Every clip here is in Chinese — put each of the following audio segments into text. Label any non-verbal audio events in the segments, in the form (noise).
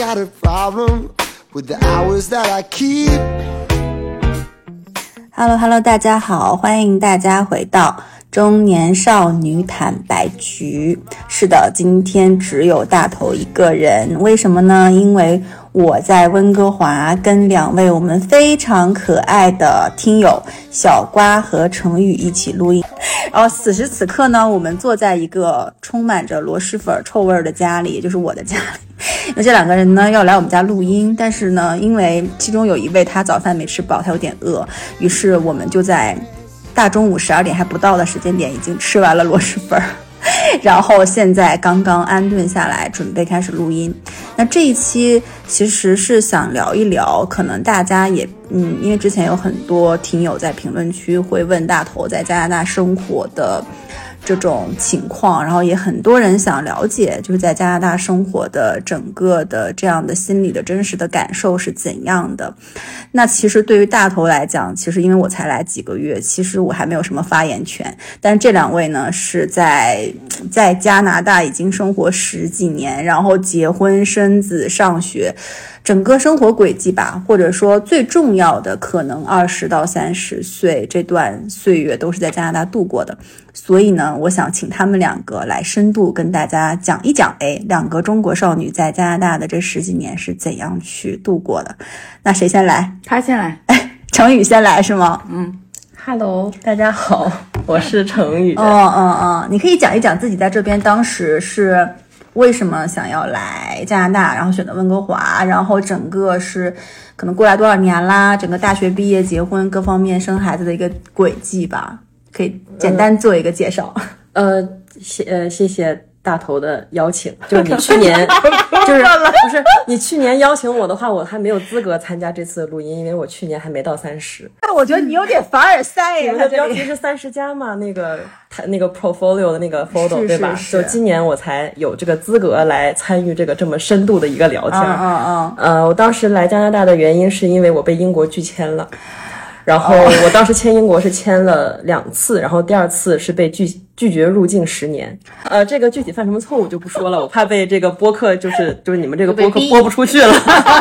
Got a problem with the hours that I keep. Hello Hello，大家好，欢迎大家回到中年少女坦白局。是的，今天只有大头一个人，为什么呢？因为我在温哥华跟两位我们非常可爱的听友小瓜和程宇一起录音。然 (laughs) 后此时此刻呢，我们坐在一个充满着螺蛳粉臭味儿的家里，也就是我的家里。(laughs) 因为这两个人呢要来我们家录音，但是呢，因为其中有一位他早饭没吃饱，他有点饿，于是我们就在大中午十二点还不到的时间点已经吃完了螺蛳粉儿，(laughs) 然后现在刚刚安顿下来，准备开始录音。那这一期其实是想聊一聊，可能大家也嗯，因为之前有很多听友在评论区会问大头在加拿大生活的。这种情况，然后也很多人想了解，就是在加拿大生活的整个的这样的心理的真实的感受是怎样的。那其实对于大头来讲，其实因为我才来几个月，其实我还没有什么发言权。但这两位呢，是在在加拿大已经生活十几年，然后结婚生子上学。整个生活轨迹吧，或者说最重要的，可能二十到三十岁这段岁月都是在加拿大度过的。所以呢，我想请他们两个来深度跟大家讲一讲，哎，两个中国少女在加拿大的这十几年是怎样去度过的。那谁先来？他先来。哎，程宇先来是吗？嗯，Hello，大家好，我是程宇。哦哦哦，你可以讲一讲自己在这边当时是。为什么想要来加拿大，然后选择温哥华，然后整个是可能过来多少年啦？整个大学毕业、结婚各方面生孩子的一个轨迹吧，可以简单做一个介绍。呃，谢呃谢谢。大头的邀请，(laughs) 就是你去年，(laughs) 就是不是你去年邀请我的话，我还没有资格参加这次录音，因为我去年还没到三十。那我觉得你有点凡尔赛呀。你的标题是三十加嘛？那个他那个 portfolio 的那个 photo 对吧？就今年我才有这个资格来参与这个这么深度的一个聊天。嗯嗯嗯。呃，我当时来加拿大的原因是因为我被英国拒签了。然后我当时签英国是签了两次，然后第二次是被拒拒绝入境十年。呃，这个具体犯什么错误就不说了，我怕被这个播客就是就是你们这个播客播不出去了。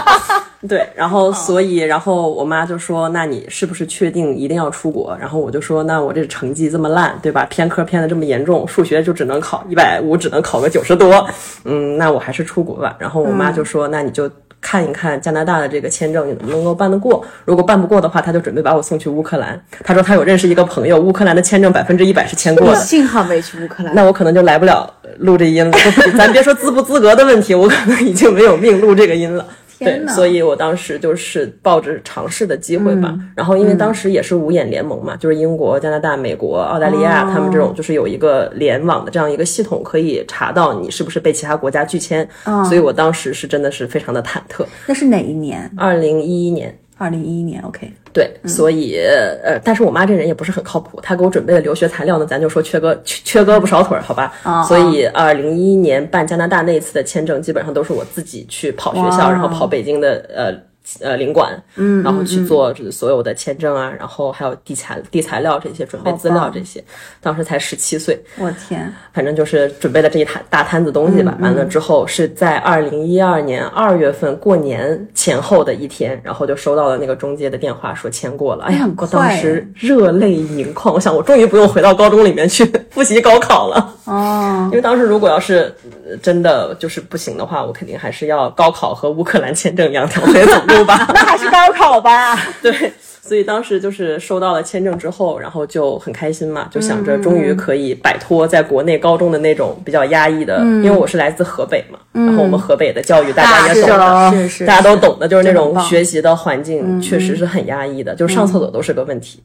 (laughs) 对，然后所以然后我妈就说：“那你是不是确定一定要出国？”然后我就说：“那我这成绩这么烂，对吧？偏科偏的这么严重，数学就只能考一百五，只能考个九十多。嗯，那我还是出国吧。”然后我妈就说：“那你就。”看一看加拿大的这个签证，你能不能够办得过？如果办不过的话，他就准备把我送去乌克兰。他说他有认识一个朋友，乌克兰的签证百分之一百是签过的。(laughs) 幸好没去乌克兰，那我可能就来不了录这音了。(laughs) 咱别说资不资格的问题，我可能已经没有命录这个音了。对，所以我当时就是抱着尝试的机会吧。然后因为当时也是五眼联盟嘛，就是英国、加拿大、美国、澳大利亚他们这种，就是有一个联网的这样一个系统，可以查到你是不是被其他国家拒签。所以我当时是真的是非常的忐忑。那是哪一年？二零一一年。二零一一年，OK，对，所以呃，但是我妈这人也不是很靠谱，她给我准备的留学材料呢，咱就说缺胳缺缺胳膊少腿，好吧？所以二零一一年办加拿大那一次的签证，基本上都是我自己去跑学校，然后跑北京的呃。呃，领馆，嗯，然后去做所有的签证啊，然后还有递材递材料这些，准备资料这些。当时才十七岁，我天，反正就是准备了这一摊大摊子东西吧。完了之后是在二零一二年二月份过年前后的一天，然后就收到了那个中介的电话，说签过了。哎呀，我当时热泪盈眶，我想我终于不用回到高中里面去 (laughs) 复习高考了。哦，因为当时如果要是真的就是不行的话，我肯定还是要高考和乌克兰签证两条腿走路。吧，(laughs) 那还是高考吧。(laughs) 对，所以当时就是收到了签证之后，然后就很开心嘛，就想着终于可以摆脱在国内高中的那种比较压抑的，因为我是来自河北嘛，然后我们河北的教育大家也懂的，大家都懂的，就是那种学习的环境确实是很压抑的，就是上厕所都是个问题。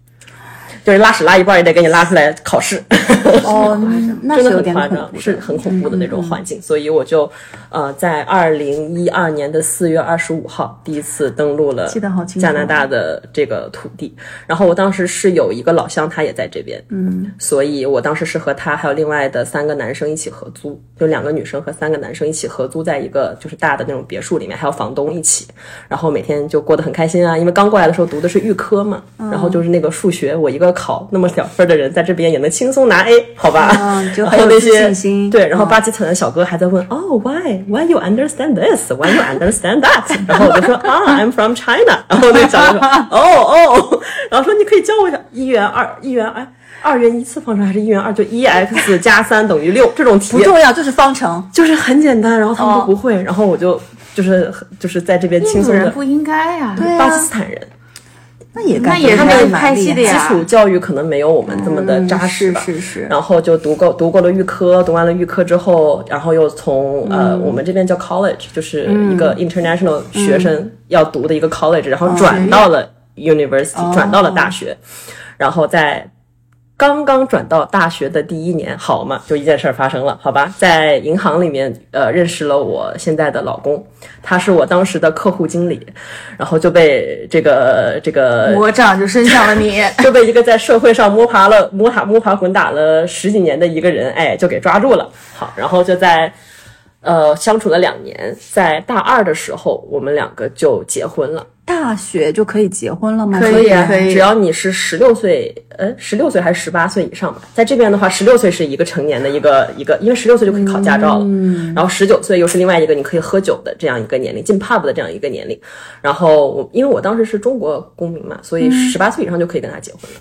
就是拉屎拉一半也得给你拉出来考试，哦，(laughs) 那真的很夸张，是很恐怖的那种环境。所以我就，呃，在二零一二年的四月二十五号第一次登陆了加拿大的这个土地。然后我当时是有一个老乡，他也在这边，嗯，所以我当时是和他还有另外的三个男生一起合租，就两个女生和三个男生一起合租在一个就是大的那种别墅里面，还有房东一起。然后每天就过得很开心啊，因为刚过来的时候读的是预科嘛，然后就是那个数学，我一个。考那么点分的人，在这边也能轻松拿 A，好吧？嗯就然很有那些对，然后嗯巴基斯坦的小哥还在问，哦，why why you understand this? Why you understand that? 然后我就说 (laughs) 啊，I'm from China。然后那个小哥说，哦哦，(laughs) 然后说你可以教我一下一元二一元哎。二元一次方程还是一元二？就一 x 加三等于六这种题不，重要，就是方程。就是很简单，然后他们哦都不会，然后我就就是就是在这边轻印度松的人不应该呀、对巴基啊，斯坦人，那也感那也是觉还被蛮厉害拍戏的呀基础教育可能没有我们这么的扎实吧。是是是然后就读够读过了预科，读完了预科之后，然后又从、呃我们这边叫 college，就是一个 international 学生要读的一个 college，、然后转到了 university，、转到了大学，然后在。刚刚转到大学的第一年，好嘛，就一件事儿发生了，好吧，在银行里面，呃，认识了我现在的老公，他是我当时的客户经理，然后就被这个这个魔掌就伸向了你。(laughs) 就被一个在社会上摸爬了摸爬摸爬滚打了十几年的一个人，哎，就给抓住了。好，然后就在呃相处了两年，在大二的时候，我们两个就结婚了。大学就可以结婚了吗？可以啊可以只要你是十六岁，呃，十六岁还是十八岁以上吧。在这边的话，十六岁是一个成年的一个一个，因为十六岁就可以考驾照了。然后十九岁又是另外一个你可以喝酒的这样一个年龄，进 pub 的这样一个年龄。然后我因为我当时是中国公民嘛，所以十八岁以上就可以跟他结婚了。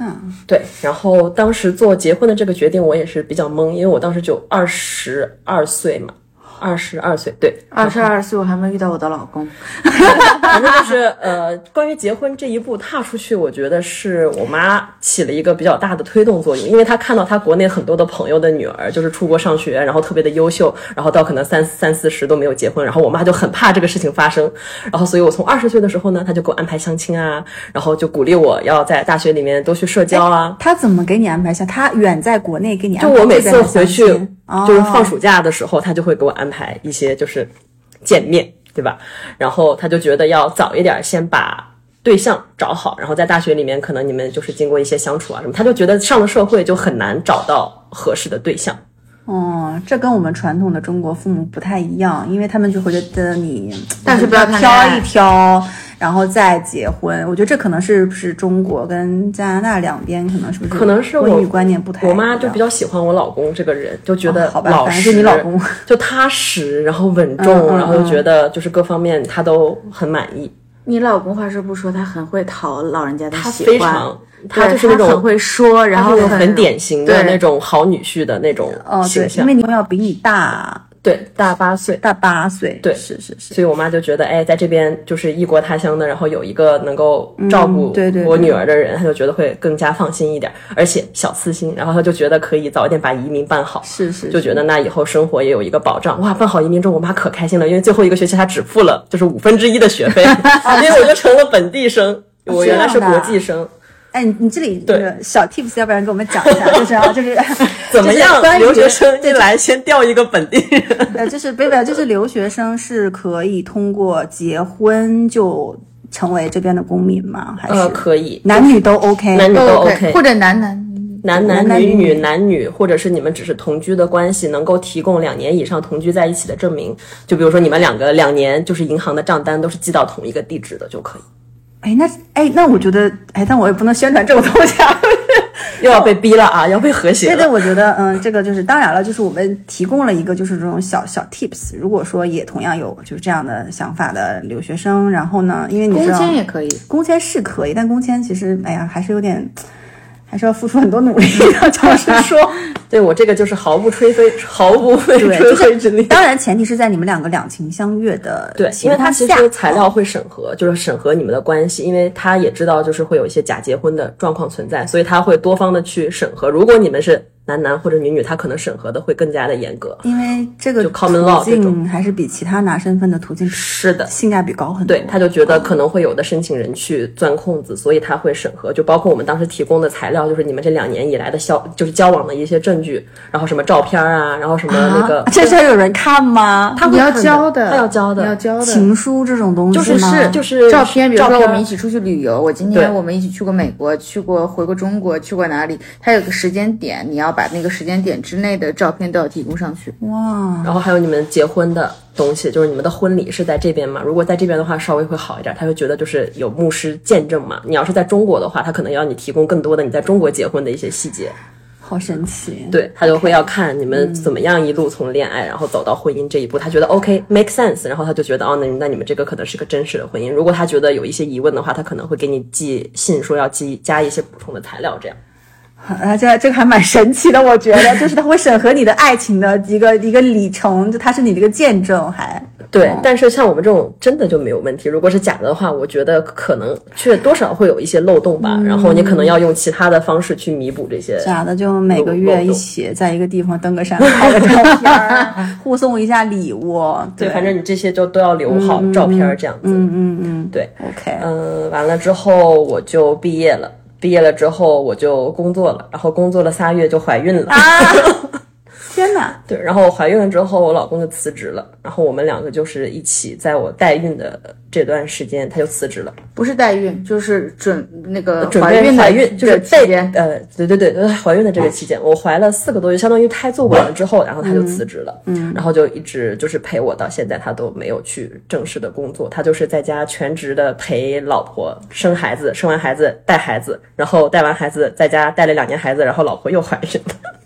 嗯，对，然后当时做结婚的这个决定，我也是比较懵，因为我当时就二十二岁嘛，二十二岁，对，二十二岁我还没遇到我的老公，反正就是呃，关于结婚这一步踏出去，我觉得是我妈起了一个比较大的推动作用，因为她看到她国内很多的朋友的女儿就是出国上学，然后特别的优秀，然后到可能三三四十都没有结婚，然后我妈就很怕这个事情发生，然后所以我从二十岁的时候呢，她就给我安排相亲啊，然后就鼓励我要在大学里面多去社交啊，她怎么给你安排下？她远在国内给你安排就我每次回去，就是放哦暑假的时候，她就会给我安排一些就是见面，对吧？然后他就觉得要早一点先把对象找好，然后在大学里面可能你们就是经过一些相处啊什么，他就觉得上了社会就很难找到合适的对象。哦，这跟我们传统的中国父母不太一样，因为他们就会觉得你但是不要挑一挑，然后再结婚。我觉得这可能是不是中国跟加拿大两边可能是不是可能是我婚育观念不太一样。我妈就比较喜欢我老公这个人，就觉得哦好吧老实，反正是你老公 (laughs) 就踏实，然后稳重，嗯嗯然后就觉得就是各方面他都很满意。你老公话是不说，他很会讨老人家的喜欢，非常，他就是那种很会说，然后很典型的那种好女婿的那种哦，对，形象。因为你要比你大对。大八岁，大八岁，对。是是是。所以我妈就觉得，哎，在这边就是异国他乡的，然后有一个能够照顾我女儿的人，她就觉得会更加放心一点，而且小私心，然后她就觉得可以早一点把移民办好，是是就觉得那以后生活也有一个保障。哇，办好移民之后，我妈可开心了，因为最后一个学期她只付了就是五分之一的学费，(laughs) 因为我就成了本地生，我原来是国际生。哎，你你这里对这个小 tips，要不然给我们讲一下，(laughs) 就是啊，就是 (laughs) 怎么样留学生一来先调一个本地人，呃，(laughs) 就是不不，就是留学生是可以通过结婚就成为这边的公民吗？还是、呃，可以，男女都 OK？男女都 OK，OK，或者男男男男女女男女，或者是你们只是同居的关系，能够提供两年以上同居在一起的证明。就比如说你们两个两年，就是银行的账单都是寄到同一个地址的就可以。哎，那哎，那我觉得，哎，但我也不能宣传这种东西啊。(laughs) 又要被逼了啊，要被和谐对对，我觉得，嗯，这个就是当然了，就是我们提供了一个就是这种小小 tips。如果说也同样有就是这样的想法的留学生，然后呢，因为你知道工签也可以。工签是可以，但工签其实，哎呀，还是有点，还是要付出很多努力的。(laughs) 就是说，(laughs) 对我这个就是毫不吹飞，毫不费，吹就是灰之力。当然前提是在你们两个两情相悦的对，因为他，其实材料会审核，就是审核你们的关系，因为他也知道就是会有一些假结婚的状况存在，所以他会多方的去审核。如果你们是男男或者女女，他可能审核的会更加的严格。因为这个就 common law 途这种径还是比其他拿身份的途径是的，性价比高很多。对，他就觉得可能会有的申请人去钻空子，所以他会审核，就包括我们当时提供的材料，就是你们这两年以来的交，就是交往的一些证据，然后什么照片啊，然后什么那个，啊这事儿有人看吗？他会要交的，他要交的，要交的。情书这种东西就是吗是就是照片，比如说照片我们一起出去旅游，我今天我们一起去过美国，去过回过中国，去过哪里？他有个时间点，你要要把那个时间点之内的照片都要提供上去。哇，然后还有你们结婚的东西，就是你们的婚礼是在这边嘛？如果在这边的话，稍微会好一点，他会觉得就是有牧师见证嘛。你要是在中国的话，他可能要你提供更多的你在中国结婚的一些细节，好神奇。对他就会要看你们怎么样一路从恋爱然后走到婚姻这一步，他觉得 OK make sense，然后他就觉得哦，那那你们这个可能是个真实的婚姻。如果他觉得有一些疑问的话，他可能会给你寄信说要寄加一些补充的材料，这样。(laughs) 啊，这这个还蛮神奇的，我觉得，就是他会审核你的爱情的一个一个里程，就他是你的一个见证，还对，但是像我们这种真的就没有问题。如果是假的话，我觉得可能却多少会有一些漏洞吧。然后你可能要用其他的方式去弥补这些。假的就每个月一起在一个地方登个山拍个照片儿，(laughs) 互送一下礼物。对，反正你这些就都要留好照片儿这样子。嗯嗯嗯，对，，OK，嗯，完了之后我就毕业了。毕业了之后我就工作了，然后工作了仨月就怀孕了。(laughs) 天哪，对，然后怀孕了之后，我老公就辞职了，然后我们两个就是一起，在我代孕的这段时间，他就辞职了。不是代孕，就是准那个准怀孕的备怀孕就是备。呃，对对对，呃怀孕的这个期间，我怀了四个多月，相当于胎做完了之后，然后他就辞职了，嗯，然后就一直就是陪我到现在，他都没有去正式的工作，他就是在家全职的陪老婆生孩子，生完孩子带孩子，然后带完孩子在家带了两年孩子，然后老婆又怀孕了，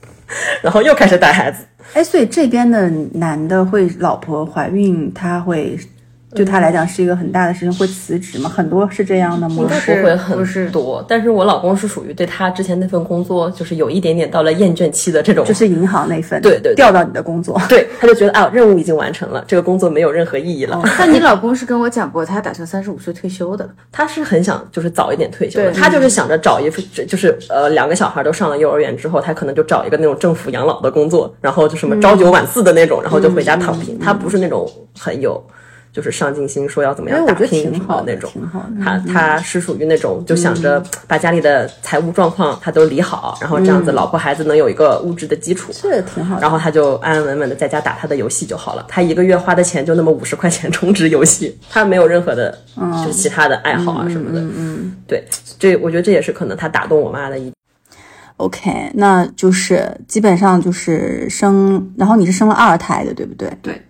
然后又开始带孩子。哎，所以这边的男的会老婆怀孕，他会对他来讲是一个很大的事情，会 (laughs) 辞职吗？很多是这样的吗？应该不会很多，但是我老公是属于对他之前那份工作，就是有一点点到了厌倦期的这种，就是银行那份，对对对调到你的工作。对，他就觉得啊，任务已经完成了，这个工作没有任何意义了。但你老公是跟我讲过，他打算三十五岁退休的。他是很想就是早一点退休他就是想着找一份，就是呃两个小孩都上了幼儿园之后，他可能就找一个那种政府养老的工作，然后就什么朝九晚四的那种，然后就回家躺平。他不是那种很有。就是上进心，说要怎么样打拼什么挺好的那种挺好的，嗯他他是属于那种就想着把家里的财务状况他都理好，然后这样子老婆孩子能有一个物质的基础，这挺好。然后他就安安稳稳的在家打他的游戏就好了。他一个月花的钱就那么五十块钱充值游戏，他没有任何的，就是其他的爱好啊什么的。嗯，对，这我觉得这也是可能他打动我妈的一 OK，那就是基本上就是生，然后你是生了二胎的，对不对？对。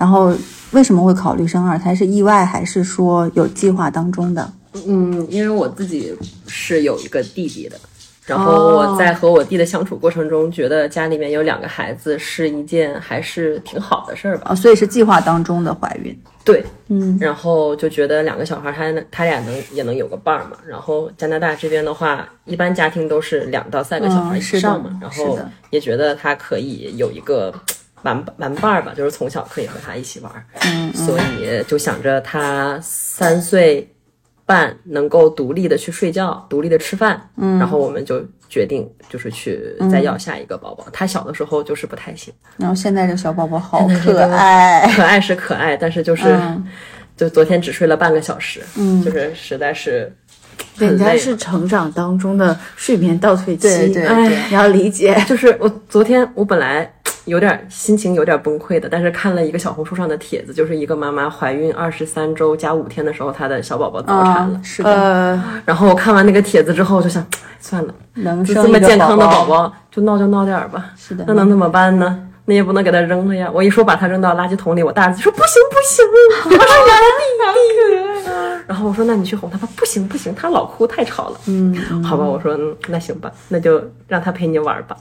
然后为什么会考虑生二胎？是意外还是说有计划当中的？嗯，因为我自己是有一个弟弟的，然后我在和我弟的相处过程中，觉得家里面有两个孩子是一件还是挺好的事儿吧。啊，所以是计划当中的怀孕。对，嗯，然后就觉得两个小孩他能他俩能也能有个伴儿嘛。然后加拿大这边的话，一般家庭都是两到三个小孩以嗯是的上嘛，然后也觉得他可以有一个玩玩伴儿吧，就是从小可以和他一起玩所以就想着他三岁半能够独立的去睡觉，独立的吃饭，嗯，然后我们就决定就是去再要下一个宝宝。他小的时候就是不太行，然后现在这小宝宝好可爱，可爱是可爱，但是就是、嗯。就昨天只睡了半个小时，嗯，就是实在是人家是成长当中的睡眠倒退期，对对哎对。你要理解。就是我昨天我本来有点心情有点崩溃的，但是看了一个小红书上的帖子，就是一个妈妈怀孕二十三周加五天的时候，她的小宝宝早产了。啊，是的，呃，然后我看完那个帖子之后，我就想，哎算了，能生这么健康的宝宝，就闹就闹点儿吧。是的那能怎么办呢？那也不能给他扔了呀！我一说把他扔到垃圾桶里，我大儿子说不行不行，他是 (laughs) 我的弟弟。然后我说那你去哄他吧，不行不行，他老哭太吵了。嗯，好吧，我说嗯那行吧，那就让他陪你玩吧。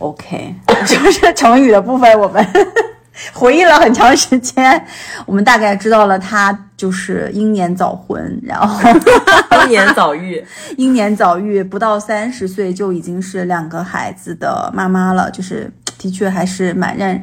OK，(laughs) 就是成语的部分，我们 (laughs) 回忆了很长时间，我们大概知道了他就是英年早婚，然后 (laughs) 英年早育，英年早育，不到三十岁就已经是两个孩子的妈妈了，就是的确还是蛮让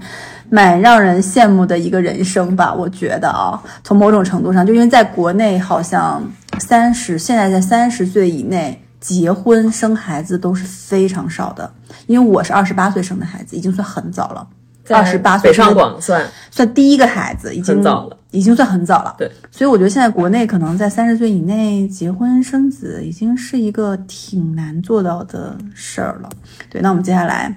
蛮让人羡慕的一个人生吧，我觉得啊，从某种程度上，就因为在国内好像三十现在在三十岁以内。结婚生孩子都是非常少的，因为我是二十八岁生的孩子，已经算很早了。二十八岁北上广算算第一个孩子，已经很早了，已经算很早了。对，所以我觉得现在国内可能在三十岁以内结婚生子，已经是一个挺难做到的事儿了。对，那我们接下来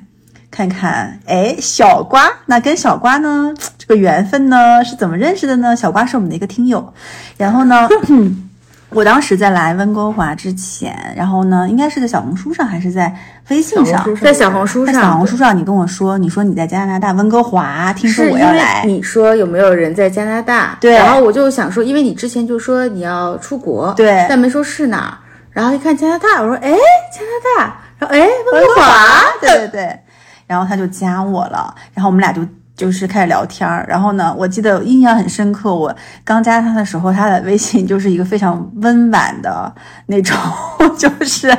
看看，哎，小瓜，那跟小瓜呢，这个缘分呢是怎么认识的呢？小瓜是我们的一个听友，然后呢。(laughs) (coughs) 我当时在来温哥华之前，然后呢，应该是在小红书上还是在微信上？在小红书在上，小红书上，你跟我说，你说你在加拿大温哥华，听说是因为我要来，你说有没有人在加拿大？对。然后我就想说，因为你之前就说你要出国，对。但没说是哪儿。然后一看加拿大，我说哎，加拿大，然后哎，温哥华，对对对，然后他就加我了，然后我们俩就就是开始聊天儿。然后呢，我记得印象很深刻，我刚加他的时候，他的微信就是一个非常温婉的那种，(laughs) 就是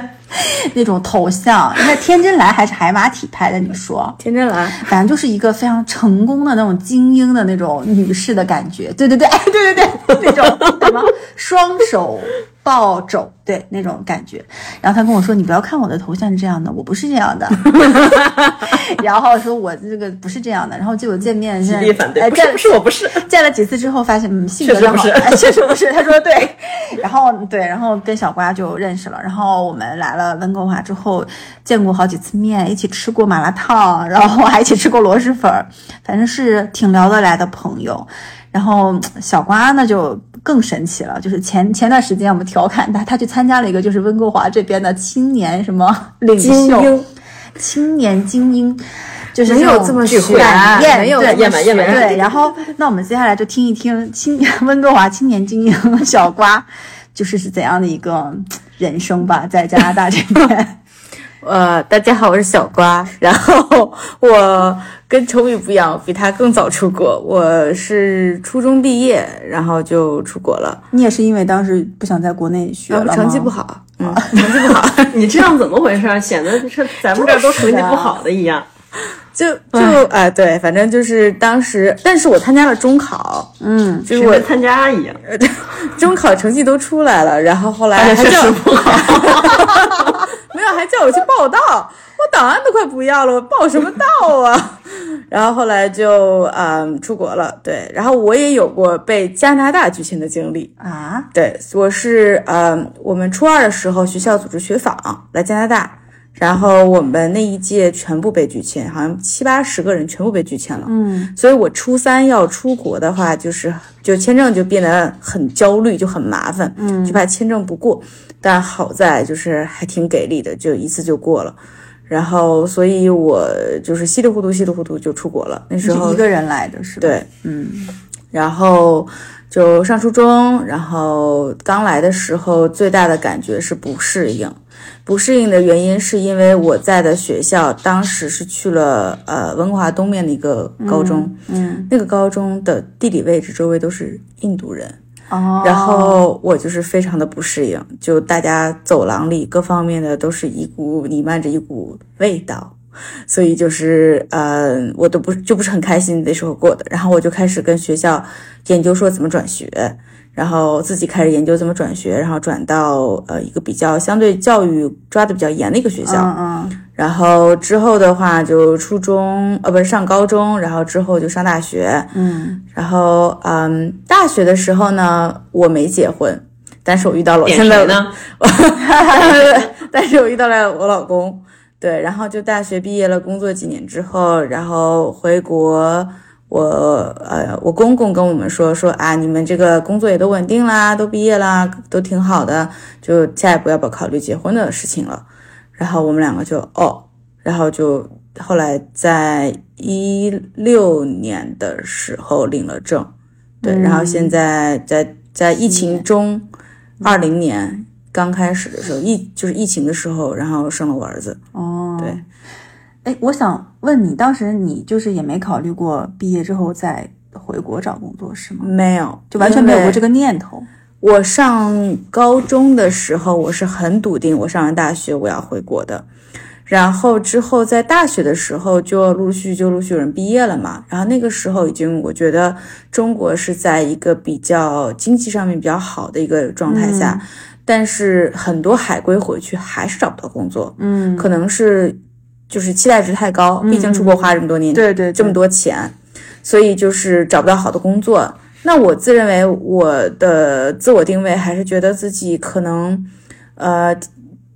那种头像，应该天真蓝还是海马体拍的？你说？天真蓝，反正就是一个非常成功的那种精英的那种女士的感觉，对对对，哎，对对对，那种什么双手抱肘，对那种感觉。然后他跟我说：“你不要看我的头像是这样的，我不是这样的。(laughs) ” (laughs) 然后说我这个不是这样的。然后就有见面极力反对，哎，见不是不是，我不是。(laughs) 见了几次之后，发现嗯，性格上好，确实不是哎，确实不是。他说对，然后对，然后跟小瓜就认识了。然后我们来了温哥华之后，见过好几次面，一起吃过麻辣烫，然后还一起吃过螺蛳粉儿，反正是挺聊得来的朋友。然后小瓜那就更神奇了，就是前前段时间我们调侃他，他去参加了一个就是温哥华这边的青年什么领袖精英，青年精英。就是没有这么聚会悬没有这么燕麦燕麦对，然后那我们接下来就听一听青年温哥华青年精英小瓜，就是是怎样的一个人生吧，在加拿大这边。呃，大家好，我是小瓜。(laughs) 然后我跟崇宇不一样，比他更早出国。我是初中毕业，然后就出国了。你也是因为当时不想在国内学了成绩不好，嗯，成绩不好，(laughs) 你这样怎么回事？显得是咱们这儿都成绩不好的一样。就就哎、对，反正就是当时，但是我参加了中考，嗯，就是参加一样，(laughs) 中考成绩都出来了，然后后来还叫实不好。没有，还叫我去报到，我档案都快不要了，我报什么到啊？(laughs) 然后后来就嗯出国了，对，然后我也有过被加拿大拒签的经历，啊，对，我是嗯我们初二的时候学校组织学访来加拿大。然后我们那一届全部被拒签，好像七八十个人全部被拒签了。嗯，所以我初三要出国的话，就是就签证就变得很焦虑，就很麻烦，嗯，就怕签证不过。但好在就是还挺给力的，就一次就过了。然后，所以我就是稀里糊涂、稀里糊涂就出国了。那时候是一个人来的是吧？，对，嗯，然后就上初中，然后刚来的时候最大的感觉是不适应。不适应的原因是因为我在的学校当时是去了呃温哥华东面的一个高中，嗯，那个高中的地理位置周围都是印度人，哦，然后我就是非常的不适应，就大家走廊里各方面的都是一股弥漫着一股味道，所以就是呃，我都不就不是很开心那时候过的。然后我就开始跟学校研究说怎么转学，然后自己开始研究怎么转学，然后转到呃一个比较相对教育抓的比较严的一个学校。嗯嗯然后之后的话就初中呃不是上高中，然后之后就上大学。嗯，然后，嗯，大学的时候呢，我没结婚，但是我遇到了我点现在呢？(laughs) 但是我遇到了我老公，对，然后就大学毕业了，工作几年之后，然后回国，我呃，我公公跟我们说说啊，你们这个工作也都稳定啦，都毕业啦，都挺好的，就下一步要不要考虑结婚的事情了？然后我们两个就哦，然后就后来在一六年的时候领了证，对，然后现在在在疫情中，二零年刚开始的时候，疫就是疫情的时候，然后生了我儿子。哦，对。哎，我想问你，当时你就是也没考虑过毕业之后再回国找工作是吗？没有，就完全没有过这个。个念头。我上高中的时候，我是很笃定，我上完大学我要回国的。然后之后在大学的时候，就陆续就陆续有人毕业了嘛。然后那个时候已经，我觉得中国是在一个比较经济上面比较好的一个状态下，但是很多海归回去还是找不到工作，嗯，可能是就是期待值太高，毕竟出国花这么多年，对对，这么多钱，所以就是找不到好的工作。那我自认为我的自我定位还是觉得自己可能，呃，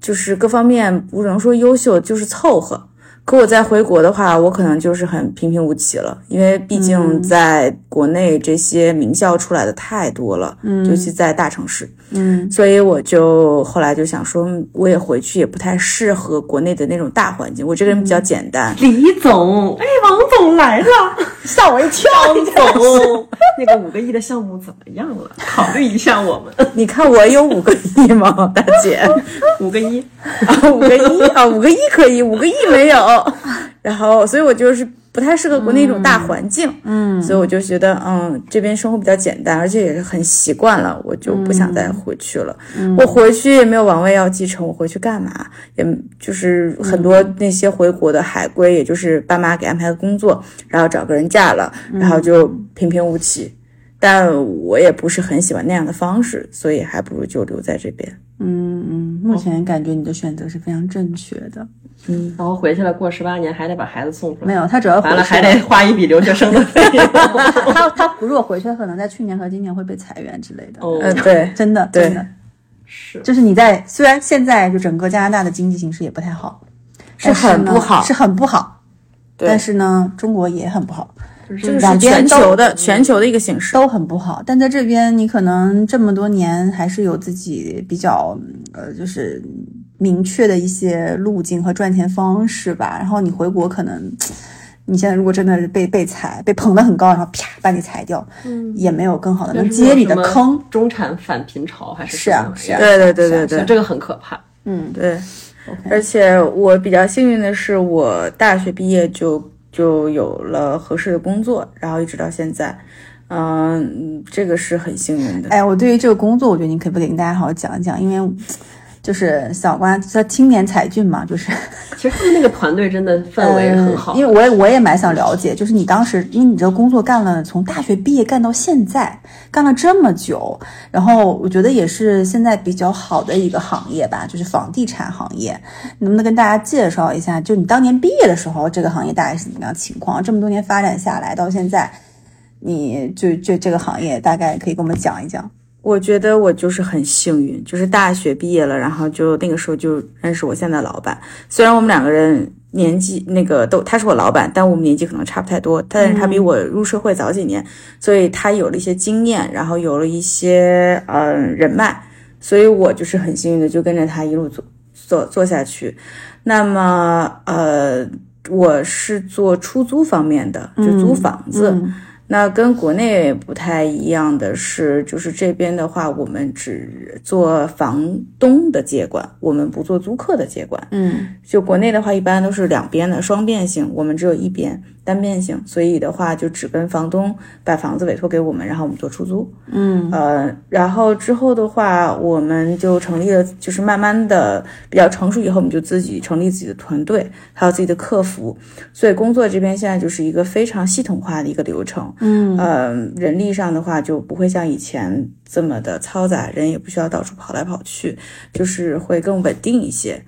就是各方面不能说优秀，就是凑合。可我再回国的话，我可能就是很平平无奇了，因为毕竟在国内这些名校出来的太多了，嗯尤其在大城市。嗯，所以我就后来就想说，我也回去也不太适合国内的那种大环境。我这个人比较简单，李总，哎，王总来了，(laughs) 吓我一跳。王总，那个五个亿的项目怎么样了？考虑一下我们。(laughs) 你看我有五个亿吗，大姐？(laughs) 五个亿啊，五个亿啊，五个亿可以，五个亿没有。然后，所以我就是。不太适合国内一种大环境，嗯，所以我就觉得，嗯，这边生活比较简单，而且也是很习惯了，我就不想再回去了。我回去也没有王位要继承，我回去干嘛？也就是很多那些回国的海归，也就是爸妈给安排的工作，然后找个人嫁了，然后就平平无奇。但我也不是很喜欢那样的方式，所以还不如就留在这边。嗯嗯，目前感觉你的选择是非常正确的。嗯，然后回去了，过十八年还得把孩子送出来。没有，他主要完了还得花一笔留学生的费用。(laughs) 他他如果回去，可能在去年和今年会被裁员之类的。嗯，对，真的真的是，就是你在虽然现在就整个加拿大的经济形势也不太好，是很不好，是很不好。但是呢，中国也很不好，就是全球的全球的一个形势都很不好。但在这边，你可能这么多年还是有自己比较呃，就是。明确的一些路径和赚钱方式吧，然后你回国可能，你现在如果真的是被被裁，被捧得很高，然后啪把你裁掉，嗯，也没有更好的能接你的坑。中产反贫潮还是是啊是啊，对对对对对，这个很可怕。嗯，对。而且我比较幸运的是，我大学毕业就就有了合适的工作，然后一直到现在，嗯，这个是很幸运的。哎，我对于这个工作，我觉得你可不可以跟大家好好讲一讲，因为。就是小关在青年才俊嘛，就是其实他们那个团队真的氛围很好，因为我也我也蛮想了解，就是你当时因为你这个工作干了从大学毕业干到现在，干了这么久，然后我觉得也是现在比较好的一个行业吧，就是房地产行业，能不能跟大家介绍一下？就你当年毕业的时候，这个行业大概是怎么样情况？这么多年发展下来到现在，你就就这个行业大概可以跟我们讲一讲。我觉得我就是很幸运，就是大学毕业了，然后就那个时候就认识我现在老板。虽然我们两个人年纪那个都，他是我老板，但我们年纪可能差不太多。但是他比我入社会早几年，所以他有了一些经验，然后有了一些呃人脉，所以我就是很幸运的就跟着他一路做做做下去。那么呃，我是做出租方面的，就租房子。那跟国内不太一样的是，就是这边的话，我们只做房东的接管，我们不做租客的接管。嗯，就国内的话，一般都是两边的双变性，我们只有一边。单变性，所以的话就只跟房东把房子委托给我们，然后我们做出租。嗯，呃，然后之后的话，我们就成立了，就是慢慢的比较成熟以后，我们就自己成立自己的团队，还有自己的客服。所以工作这边现在就是一个非常系统化的一个流程。嗯，呃，人力上的话就不会像以前这么的嘈杂，人也不需要到处跑来跑去，就是会更稳定一些。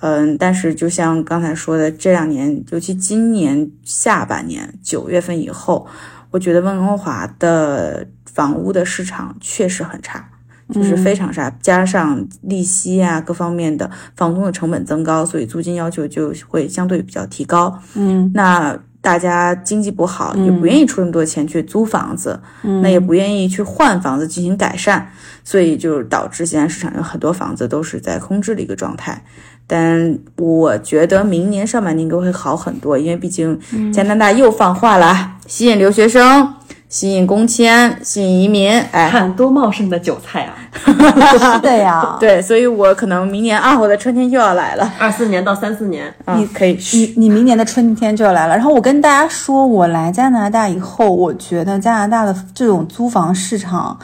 嗯，但是就像刚才说的，这两年，尤其今年下半年九月份以后，我觉得温哥华的房屋的市场确实很差，就是非常差，加上利息啊各方面的房东的成本增高，所以租金要求就会相对比较提高。嗯，那大家经济不好，也不愿意出那么多钱去租房子，那也不愿意去换房子进行改善，所以就导致现在市场有很多房子都是在空置的一个状态。但我觉得明年上半年应该会好很多，因为毕竟加拿大又放话了，吸引留学生，吸引工签，吸引移民。哎，看多茂盛的韭菜啊！(laughs) 是的呀，对，所以我可能明年啊，我的春天就要来了，二四年到三四年，你可以，你你明年的春天就要来了。然后我跟大家说，我来加拿大以后，我觉得加拿大的这种租房市场。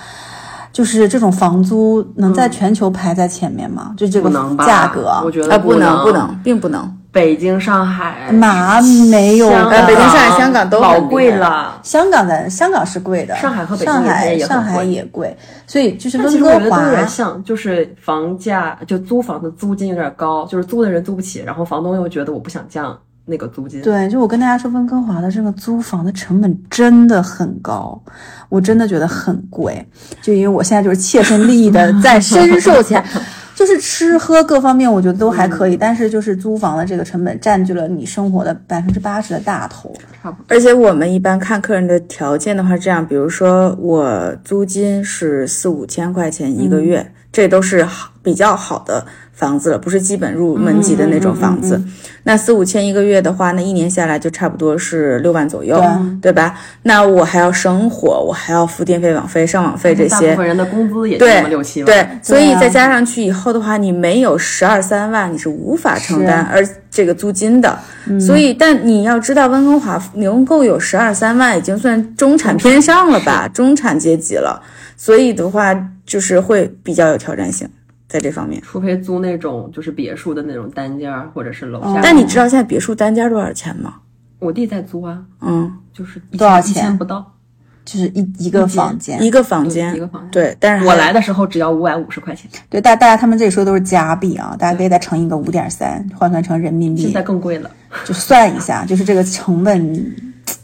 就是这种房租能在全球排在前面吗？就这个价格，我觉得不能，不能，并不能。北京、上海哪没有？北京、上海、香港都老贵了。香港的香港是贵的，上海和北京上海上海也贵，所以就是温哥华有点像，就是房价就租房的租金有点高，就是租的人租不起，然后房东又觉得我不想降。那个租金对，就我跟大家说，温哥华的这个租房的成本真的很高，我真的觉得很贵。就因为我现在就是切身利益的 (laughs) 在深受钱，就是吃喝各方面，我觉得都还可以，但是就是租房的这个成本占据了你生活的百分之八十的大头。而且我们一般看客人的条件的话，这样，比如说我租金是四五千块钱一个月，这都是好比较好的房子了，不是基本入门级的那种房子。那四五千一个月的话，那一年下来就差不多是六万左右，对吧？那我还要生活，我还要付电费、网费、上网费这些大部分。人的工资也就对那么六七万。对，所以再加上去以后的话，你没有十二三万，你是无法承担而这个租金的。所以，但你要知道，温哥华能够有十二三万，已经算中产偏上了吧，中产阶级了。所以的话，就是会比较有挑战性在这方面。除非租那种就是别墅的那种单间儿，或者是楼下。但你知道现在别墅单间多少钱吗？我弟在租啊，嗯，就是多少一千钱不到。就是一一个房间，一个房间，一个房间对，但是我来的时候只要五百五十块钱，对，大大家他们这里说都是加币啊，大家可以再乘一个五点三，换算成人民币现在，更贵了。就算一下，就是这个成本，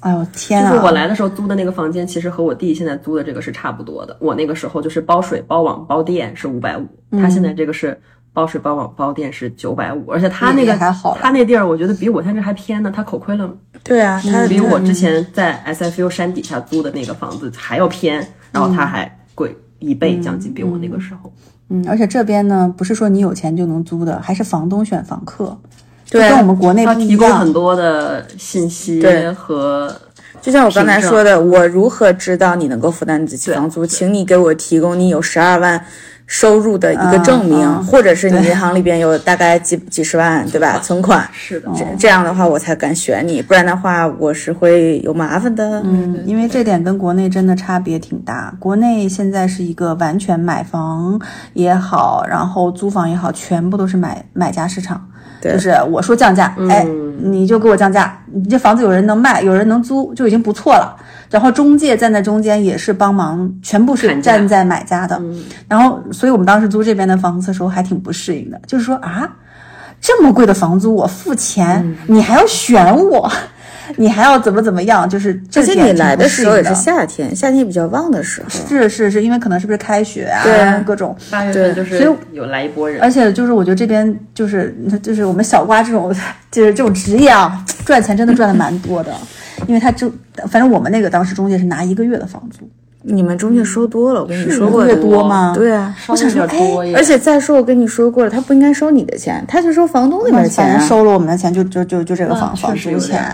哎呦天啊！就是我来的时候租的那个房间，其实和我弟现在租的这个是差不多的。我那个时候就是包水、包网、包电是五百五，嗯他现在这个是包水、包网、包电是九百五，而且他那个还好他那地儿我觉得比我现在这还偏呢，他口亏了，对啊，他比我之前在 SFU 山底下租的那个房子还要偏，然后他还贵一倍将近，比我那个时候。嗯，而且这边呢，不是说你有钱就能租的，还是房东选房客，对就跟我们国内提供很。多的信息对和就像我刚才说的，我如何知道你能够负担得起房租？请你给我提供你有十二万收入的一个证明，或者是你银行里边有大概几几十万，对吧？存款。是的，这这样的话，我才敢选你，不然的话，我是会有麻烦的。嗯，因为这点跟国内真的差别挺大。国内现在是一个完全买房也好，然后租房也好，全部都是买买家市场。对就是我说降价，哎，你就给我降价。你这房子有人能卖，有人能租，就已经不错了。然后中介站在中间也是帮忙，全部是站在买家的。然后，所以我们当时租这边的房子的时候还挺不适应的，就是说啊，这么贵的房租我付钱，嗯你还要选我，你还要怎么怎么样，就是这而且你来的的时候也是夏天，夏天比较旺的时候。是是是，因为可能是不是开学啊，对各种，八月份就是所以有来一波人，而且就是我觉得这边就是就是我们小瓜这种就是这种职业啊，赚钱真的赚的蛮多的，因为他就反正我们那个当时中介是拿一个月的房租，你们中介收多了，我跟你说过一个的月多吗对啊。而且再说，我跟你说过了，他不应该收你的钱，他就收房东那边钱、啊。收了我们的钱就就就就这个房、嗯房租钱。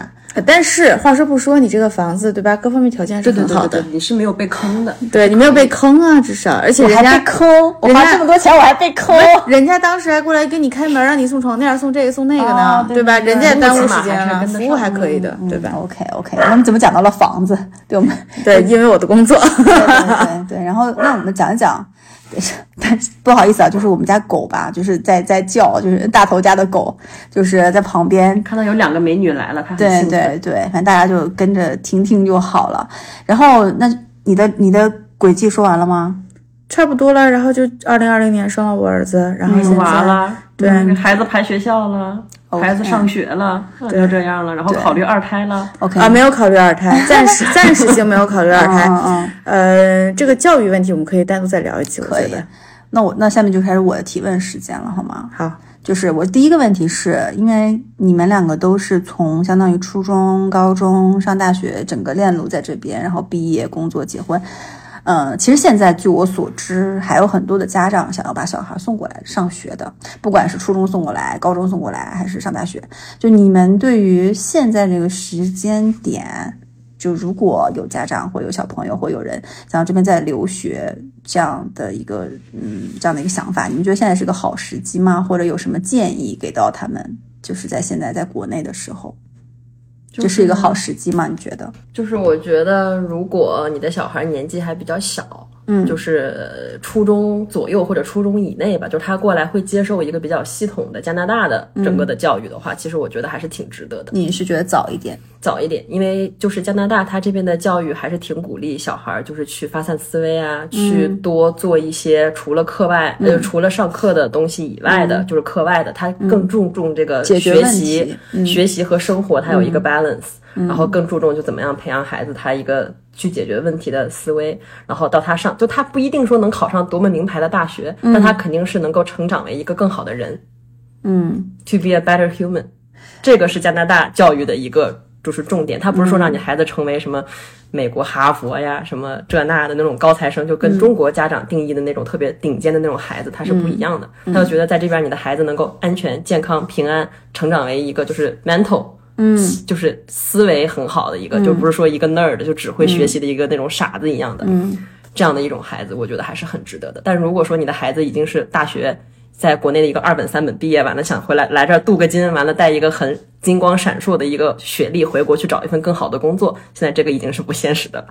但是话说不说，你这个房子对吧？各方面条件是很好的，对对，你是没有被坑的。对你没有被坑啊，至少，而且还人家被坑，我花这么多钱我还被坑。人家当时还过来给你开门，让你送床垫、送这个送那个呢，啊对吧？人家也耽误时间了，服务还可以的，对吧？OK OK，(laughs) 我们怎么讲到了房子？对我们对，因为我的工作，对对对，然后那我们讲一讲，(laughs) 但不好意思啊，就是我们家狗吧，就是在在叫，就是大头家的狗，就是在旁边。看到有两个美女来了，他很对兴奋。对对，反正大家就跟着听听就好了。然后，那你的你的轨迹说完了吗？差不多了。然后就二零二零年生了我儿子，然后现生娃在了，对嗯孩子排学校了孩子上学了，那就这样了，然后考虑二胎了。OK 啊，没有考虑二胎，暂时 (laughs) 暂时性没有考虑二胎。嗯嗯呃，这个教育问题我们可以单独再聊一期，我可以觉得。那我那下面就开始我的提问时间了，好吗？好，就是我第一个问题是因为你们两个都是从相当于初中、高中上大学整个链路在这边，然后毕业、工作、结婚。嗯，其实现在据我所知，还有很多的家长想要把小孩送过来上学的，不管是初中送过来、高中送过来，还是上大学。就你们对于现在这个时间点，就如果有家长或有小朋友或有人想要这边在留学这样的一个嗯这样的一个想法，你们觉得现在是个好时机吗？或者有什么建议给到他们？就是在现在在国内的时候，这是一个好时机吗？你觉得？就是我觉得，如果你的小孩年纪还比较小，嗯。就是初中左右或者初中以内吧，就是他过来会接受一个比较系统的加拿大的整个的教育的话，其实我觉得还是挺值得的。你是觉得早一点？早一点，因为就是加拿大他这边的教育还是挺鼓励小孩儿，就是去发散思维啊，去多做一些除了课外、呃除了上课的东西以外的，就是课外的，他更注重这个学习、嗯。学习和生活，它有一个 balance，、然后更注重就怎么样培养孩子他一个去解决问题的思维，然后到他上，就他不一定说能考上多么名牌的大学，但他肯定是能够成长为一个更好的人嗯，to be a better human，这个是加拿大教育的一个就是重点，他不是说让你孩子成为什么美国哈佛呀、什么这那的那种高材生，就跟中国家长定义的那种特别顶尖的那种孩子，他是不一样的。他就觉得在这边你的孩子能够安全、健康、平安成长为一个就是 mental。嗯。就是思维很好的一个，就不是说一个 nerd 就只会学习的一个那种傻子一样的，嗯。这样的一种孩子，我觉得还是很值得的。但如果说你的孩子已经是大学在国内的一个二本、三本毕业完了，想回来来这儿镀个金，完了带一个很金光闪烁的一个学历回国去找一份更好的工作，现在这个已经是不现实的了，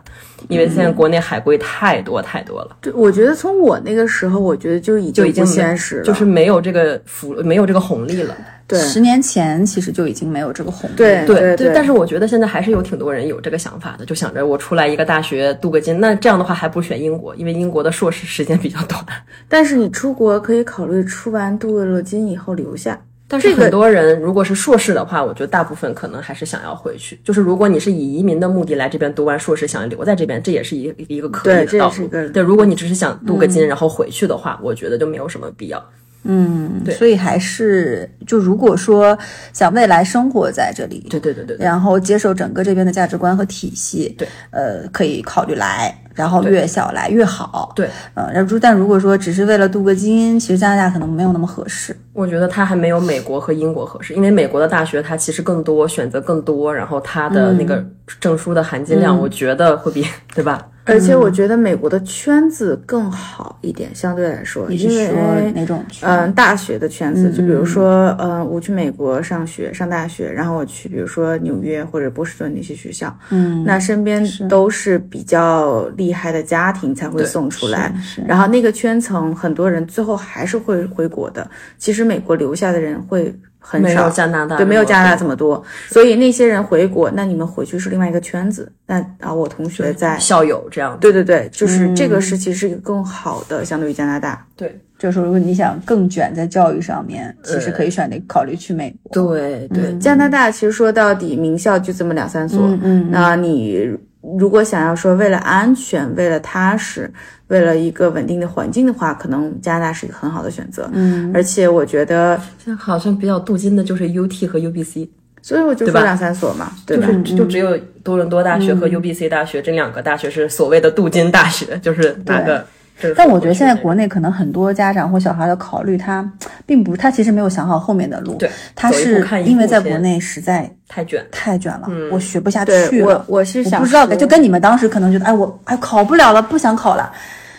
因为现在国内海归太多太多了，对，我觉得从我那个时候，我觉得就已就已经不现实了，就是没有这个福，没有这个红利了。对十年前其实就已经没有这个红利。对对但是我觉得现在还是有挺多人有这个想法的，就想着我出来一个大学镀个金，那这样的话还不如选英国，因为英国的硕士时间比较短。但是你出国可以考虑出完镀了金以后留下。但是很多人如果是硕士的话，我觉得大部分可能还是想要回去。就是如果你是以移民的目的来这边读完硕士，想留在这边，这也是一一个可以的道路。对，如果你只是想镀个金、然后回去的话，我觉得就没有什么必要。嗯，对。所以还是就如果说想未来生活在这里，对对对对对。然后接受整个这边的价值观和体系，对，呃，可以考虑来，然后越小来越好，对，嗯，然后但如果说只是为了镀个金，其实加拿大可能没有那么合适，我觉得它还没有美国和英国合适，因为美国的大学它其实更多选择更多，然后它的那个证书的含金量，我觉得会比 (laughs) 对吧？而且我觉得美国的圈子更好一点，相对来说，因为哪种圈？嗯，大学的圈子，就比如说，嗯，我去美国上学上大学，然后我去比如说纽约或者波士顿那些学校，嗯，那身边都是比较厉害的家庭才会送出来，是然后那个圈层很多人最后还是会回国的。其实美国留下的人会很少，加拿大对，没有加拿大这么么多，所以那些人回国，那你们回去是另外一个圈子。那啊，我同学在，校友这样。对对对，就是这个是其实是一个更好的，相对于加拿大。对就是如果你想更卷在教育上面，其实可以选择考虑去美国。对对，加拿大其实说到底，名校就这么两三所。嗯嗯那你如果想要说为了安全、为了踏实、为了一个稳定的环境的话，可能加拿大是一个很好的选择。嗯，而且我觉得，现在好像比较镀金的就是 UT 和 UBC，所以我就说两三所嘛，对吧？就是就只有多伦多大学和 UBC 大学这两个大学是所谓的镀金大学，就是那个？就是但我觉得现在国内可能很多家长或小孩的考虑，他并不，他其实没有想好后面的路。对他是因为在国内实在太卷，太卷了，嗯我学不下去对我了。我是想我不知道，就跟你们当时可能觉得，哎，我哎考不了了，不想考了。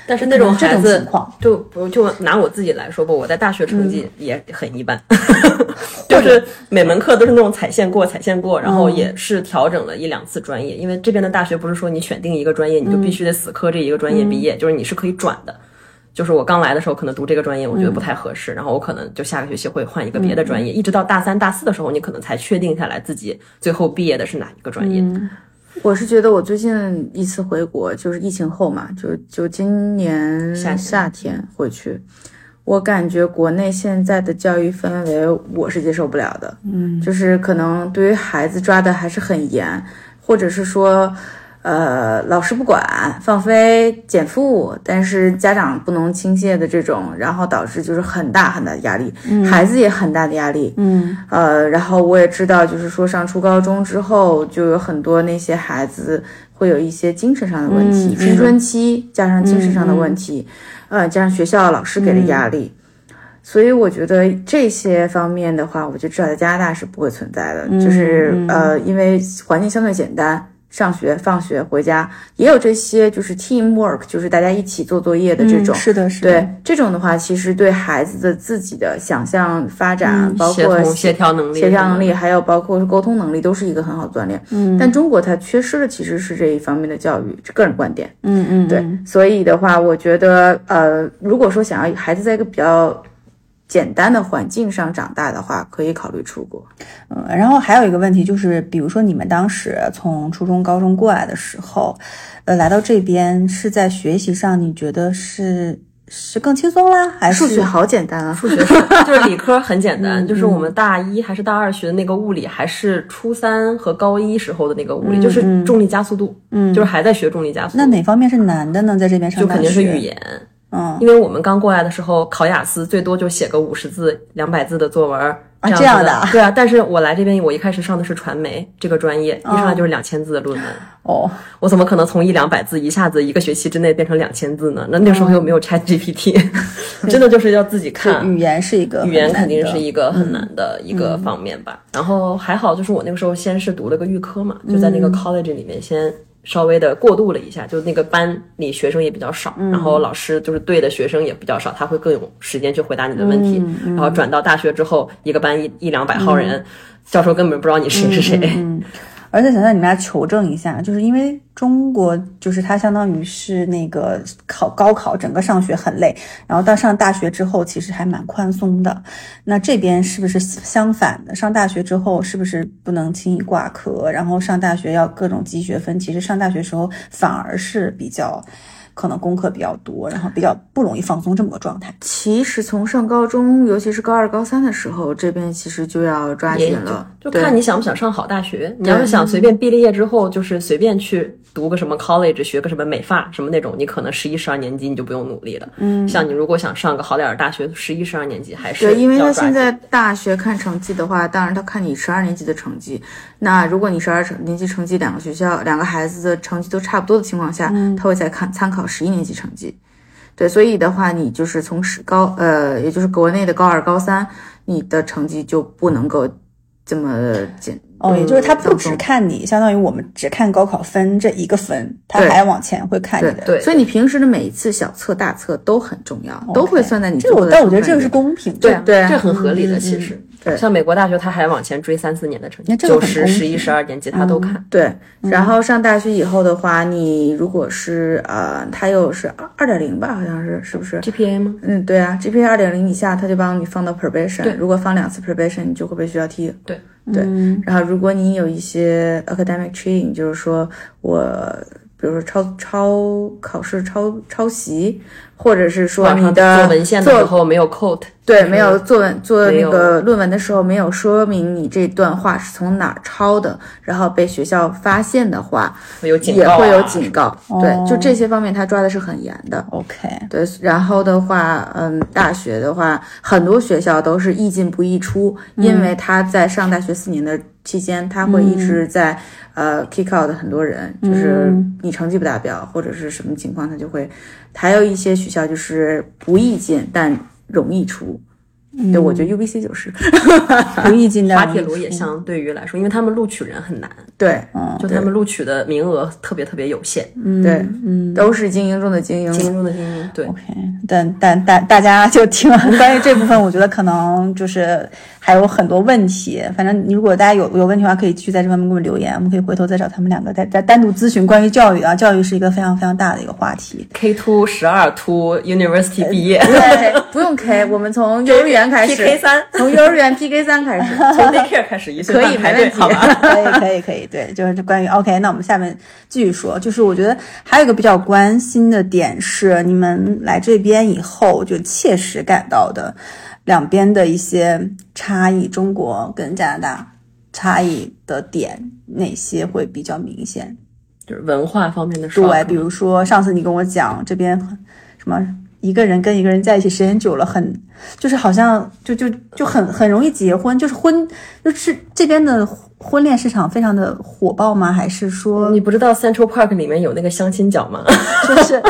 但是那种这孩子就不就拿我自己来说吧，我在大学成绩也很一般，(laughs) 就是每门课都是那种踩线过踩线过，然后也是调整了一两次专业，因为这边的大学不是说你选定一个专业你就必须得死磕这一个专业毕业，就是你是可以转的。就是我刚来的时候，可能读这个专业，我觉得不太合适，然后我可能就下个学期会换一个别的专业，一直到大三、大四的时候，你可能才确定下来自己最后毕业的是哪一个专业。我是觉得我最近一次回国就是疫情后嘛，就就今年夏天回去，我感觉国内现在的教育氛围我是接受不了的，嗯，就是可能对于孩子抓的还是很严，或者是说。呃，老师不管，放飞减负，但是家长不能倾泻的这种，然后导致就是很大很大的压力，孩子也很大的压力，嗯。呃，然后我也知道，就是说上初高中之后，就有很多那些孩子会有一些精神上的问题，嗯青春期加上精神上的问题，呃，加上学校老师给的压力，所以我觉得这些方面的话，我就知道在加拿大是不会存在的，就是呃，因为环境相对简单。上学、放学、回家，也有这些就是 teamwork，就是大家一起做作业的这种。嗯是的，是的，对这种的话，其实对孩子的自己的想象发展，包括协协调能力协调能力，还有包括沟通能力，都是一个很好的锻炼。嗯，但中国它缺失的其实是这一方面的教育，这个人观点。嗯嗯，对，所以的话，我觉得呃，如果说想要孩子在一个比较简单的环境上长大的话，可以考虑出国。嗯，然后还有一个问题就是，比如说你们当时从初中、高中过来的时候，呃，来到这边是在学习上，你觉得是是更轻松啦，还是数学好简单啊，(laughs) 数学是就是理科很简单，(laughs) 就是我们大一还是大二学的那个物理，还是初三和高一时候的那个物理，就是重力加速度，嗯，就是还在学重力加速度。那哪方面是难的呢？在这边上大就肯定是学语言，嗯，因为我们刚过来的时候考雅思，最多就写个五十字、两百字的作文这样的。啊对啊，但是我来这边，我一开始上的是传媒这个专业，一上来就是两千字的论文，哦，我怎么可能从一两百字一下子一个学期之内变成两千字呢？那那时候又没有 Chat GPT，真的就是要自己看。语言是一个语言肯定是一个很难的一个方面吧。然后还好，就是我那个时候先是读了个预科嘛，就在那个 college 里面先稍微的过渡了一下，就那个班里学生也比较少，然后老师就是对的学生也比较少，他会更有时间去回答你的问题。然后转到大学之后，一个班一一两百号人，教授根本不知道你谁是谁。而且想向你们俩求证一下，就是因为中国就是它相当于是那个考高考整个上学很累，然后到上大学之后其实还蛮宽松的。那这边是不是相反的？上大学之后是不是不能轻易挂科？然后上大学要各种积学分，其实上大学时候反而是比较可能功课比较多，然后比较不容易放松这么个状态。其实从上高中，尤其是高二、高三的时候，这边其实就要抓紧了。就对看你想不想上好大学。你要是想随便毕了业之后，就是随便去读个什么 college，学个什么美发什么那种，你可能十一、十二年级你就不用努力了。嗯，像你如果想上个好点儿的大学，十一、十二年级还是对，因为他现在大学看成绩的话，当然他看你十二年级的成绩。那如果你十二年级成绩两个学校两个孩子的成绩都差不多的情况下，他会再看参考十一年级成绩。对，所以的话，你就是从十高呃，也就是国内的高二、高三，你的成绩就不能够这么简哦，也就是他不只看你，相当于我们只看高考分这一个分，他还往前会看你的。对所以你平时的每一次小测、大测都很重要，都会算在你这个我，但我觉得这个是公平的。对啊对啊这很合理的。其实，对像美国大学，他还往前追三四年的成绩那，这个九十、十一、十二年级他都看。对，然后上大学以后的话，你如果是呃，他又是二点零吧，好像是是不是？GPA 吗？嗯，对啊，GPA 二点零以下，他就帮你放到 probation。如果放两次 probation，你就会被学校踢。对对，然后如果你有一些 academic training，就是说我，比如说抄抄考试抄抄袭，或者是说你的做文献的时候没有 quote，对，没有作文做那个论文的时候没有说明你这段话是从哪儿抄的，然后被学校发现的话，会有警告、啊，也会有警告。对，哦就这些方面他抓的是很严的。OK，对，然后的话，嗯，大学的话，很多学校都是易进不易出，因为他在上大学四年的期间，他会一直在、呃 kick out 很多人，就是你成绩不达标或者是什么情况，他就会。还有一些学校就是不易进，但容易出。对，我觉得 UBC 就是不易进的滑铁卢也相对于来说，因为他们录取人很难，对，就他们录取的名额特别特别有限，对，都是精英中的精英。精英中的精英。对，OK，但但但大家就听完关于这部分，我觉得可能就是还有很多问题。反正你如果大家有有问题的话，可以继续在这方面给我们留言，我们可以回头再找他们两个再再单独咨询关于教育啊，教育是一个非常非常大的一个话题。K two 十二 two University 毕业，对，不用 K，我们从 (laughs) 幼儿园开始 PK 三，(laughs) 从幼儿园 PK 三开始。(laughs) 从 daycare 开始一岁可以半排队，没问题好吧？(laughs) 可以，可以，可以，对，就是关于 OK。那我们下面继续说，就是我觉得还有一个比较关心的点是，你们来这边以后就切实感到的两边的一些差异，中国跟加拿大差异的点哪些会比较明显？就是文化方面的对，比如说上次你跟我讲这边什么一个人跟一个人在一起时间久了很，就是好像就就就很很容易结婚，就是婚就是这边的婚恋市场非常的火爆吗？还是说你不知道 Central Park 里面有那个相亲角吗？(laughs) 就是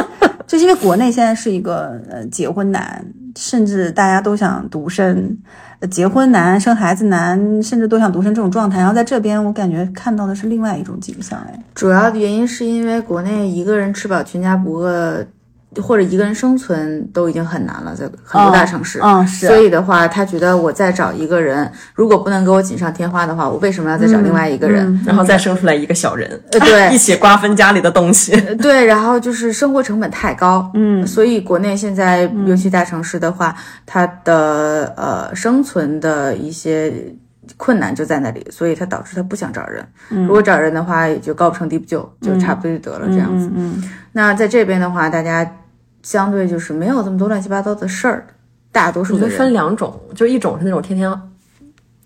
就是因为国内现在是一个呃结婚难，甚至大家都想独生，呃结婚难、生孩子难，甚至都想独生这种状态。然后在这边，我感觉看到的是另外一种景象，哎，主要的原因是因为国内一个人吃饱全家不饿，或者一个人生存都已经很难了，在很多大城市。嗯，是，所以的话，他觉得我再找一个人，如果不能给我锦上添花的话，我为什么要再找另外一个人？然后再生出来一个小人，呃，对 (laughs) 一起瓜分家里的东西。对，然后就是生活成本太高，嗯，所以国内现在尤其大城市的话，它的呃生存的一些困难就在那里，所以他导致他不想找人。如果找人的话，也就高不成低不就，就差不多就得了这样子。嗯那在这边的话，大家相对就是没有这么多乱七八糟的事儿，大多数的人我觉得分两种，就是一种是那种天天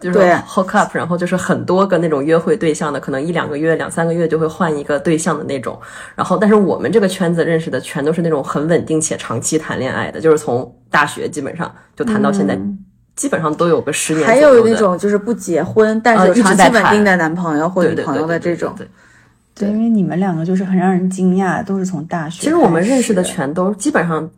就是 hook up，然后就是很多个那种约会对象的，可能一两个月、两三个月就会换一个对象的那种。然后，但是我们这个圈子认识的全都是那种很稳定且长期谈恋爱的，就是从大学基本上就谈到现在，基本上都有个十年还。有那种就是不结婚，但是长期稳定的男朋友或女朋友的这种。对对对，因为你们两个就是很让人惊讶，都是从大学。其实我们认识的，全都基本上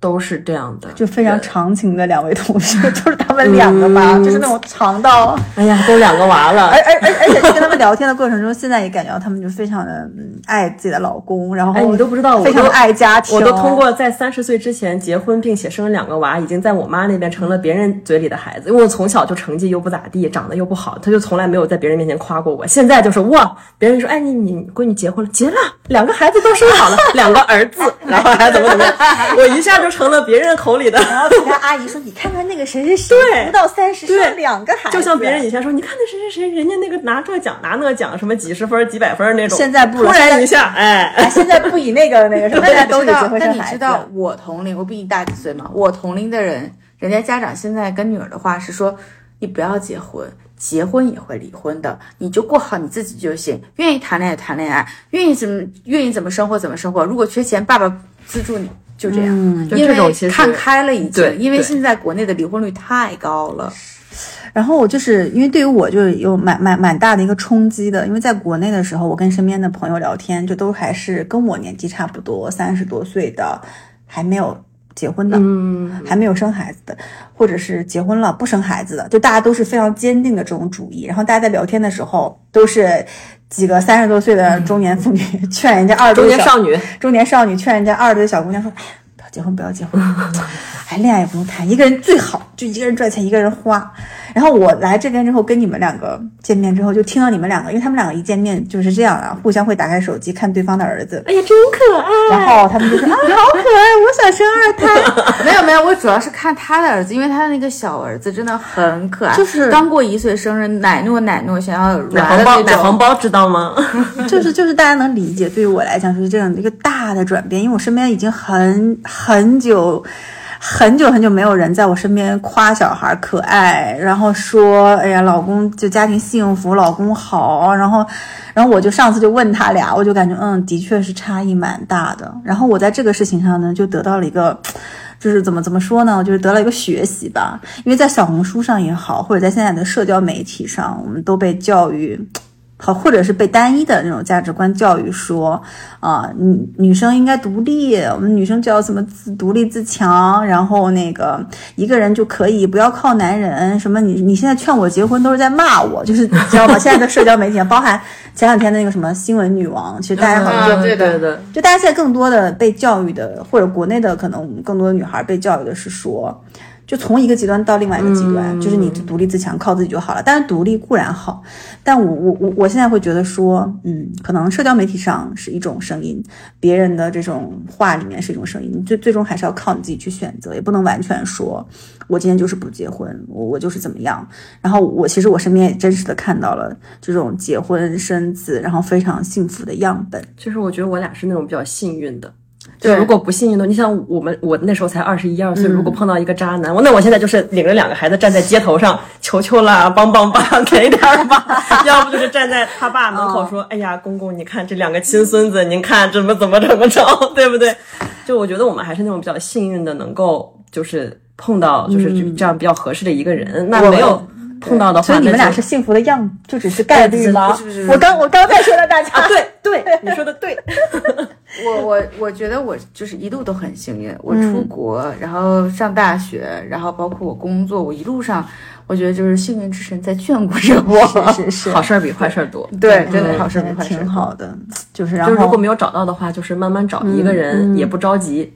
都是这样的，就非常。长情的两位同事，(laughs) 就是他们两个吧，嗯就是那种长到，哎呀，都两个娃了 (laughs) 而，而而而且跟他们聊天的过程中，现在也感觉到他们就非常的嗯爱自己的老公，然后哎，你都不知道，我非常都爱家庭，我都通过在三十岁之前结婚并且生了两个娃，已经在我妈那边成了别人嘴里的孩子。因为我从小就成绩又不咋地，长得又不好，她就从来没有在别人面前夸过我。现在就是哇，别人说哎你你闺女结婚了，结了，两个孩子都生好了，两个儿子，然后还怎么怎么样，我一下就成了别人口里的。然后其他阿姨说：“你看看那个谁谁谁，对不到三十对生两个孩子，就像别人以前说，你看那谁谁谁，人家那个拿这奖拿那奖，什么几十分几百分那种，现在不突然一下，哎，哎，现在不以那个那个什么，(laughs) 大家都得结知道，但你婚生孩子。知道我同龄，我比你大几岁嘛？我同龄的人，人家家长现在跟女儿的话是说，你不要结婚，结婚也会离婚的，你就过好你自己就行。愿意谈恋爱谈恋爱，愿意怎么愿意怎么生活怎么生活。如果缺钱，爸爸资助你，就这样。嗯因为看开了已对经，因为现在国内的离婚率太高了。然后我就是因为对于我就有蛮蛮蛮大的一个冲击的，因为在国内的时候，我跟身边的朋友聊天，就都还是跟我年纪差不多，三十多岁的，还没有结婚的，嗯，还没有生孩子的，或者是结婚了不生孩子的，就大家都是非常坚定的这种主义。然后大家在聊天的时候，都是几个三十多岁的中年妇女劝人家二十中年少女，中年少女劝人家二十多的小姑娘说：“哎呀，不要结婚，不要结婚，(laughs) 哎，恋爱也不用谈，一个人最好，就一个人赚钱，一个人花。”然后我来这边之后，跟你们两个见面之后，就听到你们两个，因为他们两个一见面就是这样啊，互相会打开手机看对方的儿子，哎呀，真可爱。然后他们就说：“啊，好可爱，我想生二胎。没有没有，我主要是看他的儿子，因为他的那个小儿子真的很可爱，就是刚过一岁生日，奶糯奶糯，想要奶黄包，软的那奶黄。包知道吗？(laughs) 就是就是大家能理解，对于我来讲就是这样的一个大的转变，因为我身边已经很很久。很久很久没有人在我身边夸小孩可爱，然后说，哎呀，老公就家庭幸福，老公好，然后，然后我就上次就问他俩，我就感觉，嗯，的确是差异蛮大的。然后我在这个事情上呢，就得到了一个，(tsk) 就是怎么怎么说呢，就是得了一个学习吧。因为在小红书上也好，或者在现在的社交媒体上，我们都被教育。好，或者是被单一的那种价值观教育说，啊、女女生应该独立，我们女生就要怎么自独立自强，然后那个一个人就可以，不要靠男人。什么你你现在劝我结婚都是在骂我，就是你知道吗？现在的社交媒体，包含前两天的那个什么新闻女王，其实大家好像就、嗯对的对的，就大家现在更多的被教育的，或者国内的可能更多的女孩被教育的是说，就从一个极端到另外一个极端，就是你独立自强，靠自己就好了。但是独立固然好，但我我我我现在会觉得说，嗯，可能社交媒体上是一种声音，别人的这种话里面是一种声音，你最最终还是要靠你自己去选择，也不能完全说我今天就是不结婚，我我就是怎么样。然后我其实我身边也真实的看到了这种结婚生子，然后非常幸福的样本。就是我觉得我俩是那种比较幸运的。对就如果不幸运的，你想我们，我那时候才二十一二岁，嗯如果碰到一个渣男，我那我现在就是领着两个孩子站在街头上，(laughs) 求求啦，帮帮吧，(laughs) 给点儿吧，(laughs) 要不就是站在他爸门口说，哎呀，公公，你看这两个亲孙子，您看怎么怎么怎么着，对不对？就我觉得我们还是那种比较幸运的，能够就是碰到就是这样比较合适的一个人。那没有碰到的话，所以你们俩是幸福的样，就只是概率吗？不是不是不是我刚我刚才说的大家，啊，对对，你说的对。我我我觉得我就是一路都很幸运，我嗯出国，然后上大学，然后包括我工作，我一路上我觉得就是幸运之神在眷顾着我。是是 (laughs) 好事儿比坏事儿多。对，真的好事比坏事挺好的，就是然就后如果没有找到的话，就是慢慢找一个人，也不着急。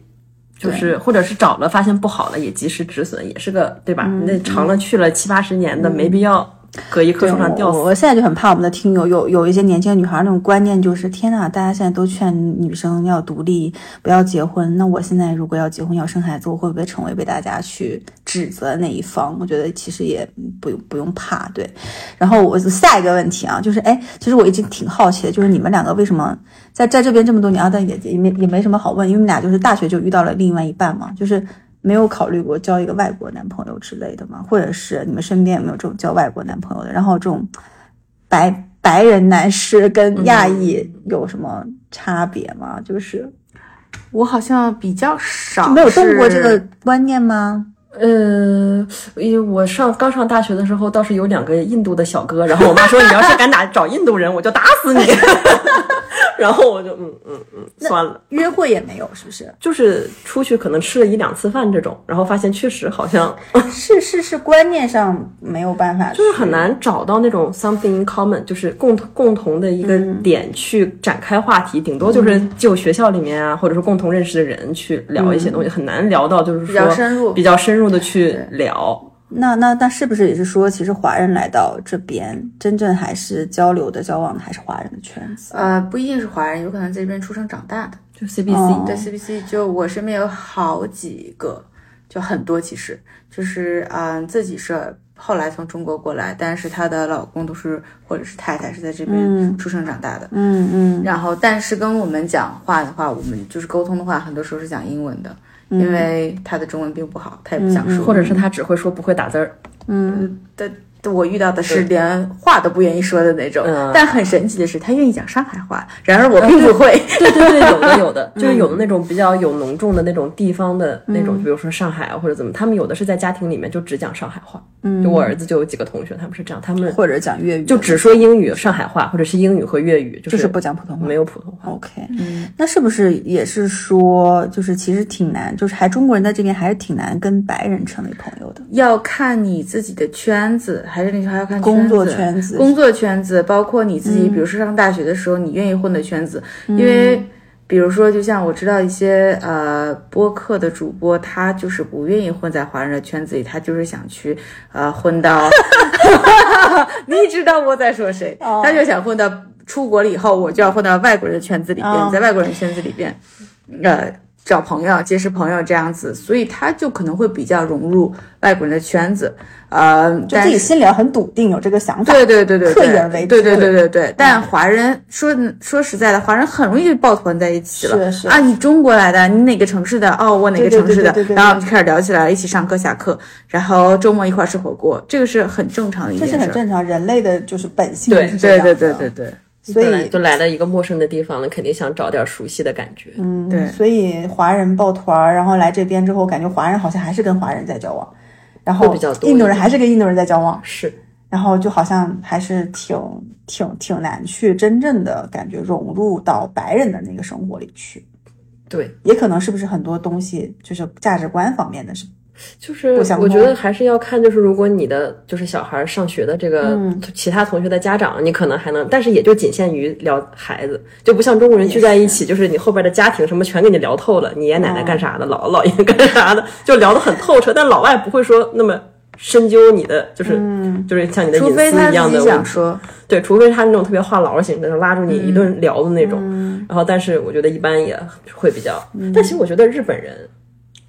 就是，或者是找了发现不好了，也及时止损，也是个对吧？你那长了去了七八十年的，没必要搁一棵树上吊死。我我现在就很怕我们的听友有有一些年轻的女孩那种观念，就是天呐，大家现在都劝女生要独立，不要结婚。那我现在如果要结婚要生孩子，我会不会成为被大家去指责的那一方？我觉得其实也不用不用怕，对。然后我 (laughs) 下一个问题啊，就是哎，其实我一直挺好奇的，就是你们两个为什么在在这边这么多年啊？但也也没也没什么好问，因为你们俩就是大学就遇到了另外一半嘛，就是。没有考虑过交一个外国男朋友之类的吗？或者是你们身边有没有这种交外国男朋友的？然后这种白白人男士跟亚裔有什么差别吗？就是我好像比较少，没有动过这个观念吗？呃，因为我上刚上大学的时候，倒是有两个印度的小哥，然后我妈说你要是敢打找印度人，我就打死你。(laughs) 然后我就嗯嗯嗯，算了，约会也没有，是不是？就是出去可能吃了一两次饭这种，然后发现确实好像是 (laughs) 是是，观念上没有办法，就是很。难找到那种 something in common，就是共同共同的一个点去展开话题，顶多就是就学校里面啊，或者说共同认识的人去聊一些东西，很难聊到就是说比较深入比较深入的去聊。那那那是不是也是说，其实华人来到这边，真正还是交流的、交往的还是华人的圈子？呃，不一定是华人，有可能在这边出生长大的。就 CBC，、哦对 CBC，就我身边有好几个，就很多其实就是嗯、自己是后来从中国过来，但是她的老公都是或者是太太是在这边出生长大的。嗯嗯然后，但是跟我们讲话的话，我们就是沟通的话，很多时候是讲英文的，因为他的中文并不好，他也不想说。或者是他只会说不会打字儿。的我遇到的是连话都不愿意说的那种，嗯。但很神奇的是，他愿意讲上海话，然而我并不会。对对对，有的 (laughs) 有的，就是有的那种比较有浓重的那种地方的那种，比如说上海啊或者怎么，他们有的是在家庭里面就只讲上海话。嗯，就我儿子就有几个同学，他们是这样，他们或者讲粤语，就只说英语、上海话，或者是英语和粤语，就就是是不讲普通话。没有普通话。OK，那是不是也是说，就是其实挺难，就是还中国人在这边还是挺难跟白人成为朋友的。要看你自己的圈子，还是那句话要看工作圈圈子工作圈子，包括你自己，比如说上大学的时候，你愿意混的圈子，因为。比如说，就像我知道一些呃播客的主播，他就是不愿意混在华人的圈子里，他就是想去呃混到 (laughs) (laughs) 你知道我在说谁？他就想混到出国了以后，我就要混到外国人的圈子里边，哦在外国人圈子里边，呃，找朋友、结识朋友这样子，所以他就可能会比较融入外国人的圈子，呃，就自己心里要很笃定，有这个想法。对对对对刻对，意而为之对对对对对。但华人说说实在的，华人很容易就抱团在一起了。是是啊，你中国来的，你哪个城市的？哦，我哪个城市的对对对对？然后就开始聊起来，一起上课下课，然后周末一块儿吃火锅，这个是很正常的一这件事儿。是很正常，人类的就是本性对对对对对所以就来了一个陌生的地方了，肯定想找点熟悉的感觉。嗯，对。所以华人抱团儿，然后来这边之后，感觉华人好像还是跟华人在交往，然后印度人还是跟印度人在交往，是。然后就好像还是挺挺挺难去真正的感觉融入到白人的那个生活里去，对，也可能是不是很多东西就是价值观方面的是就是我觉得还是要看，就是如果你的就是小孩上学的这个嗯其他同学的家长，你可能还能，但是也就仅限于聊孩子，就不像中国人聚在一起，就是你后边的家庭什么全给你聊透了，你爷爷奶奶干啥的，姥姥姥爷 (laughs) 干啥的，就聊得很透彻。但老外不会说那么深究你的，就是、就是像你的隐私一样的。想说，对，除非是他那种特别话痨型的，就拉住你一顿聊的那种。嗯然后，但是我觉得一般也会比较，但其实我觉得日本人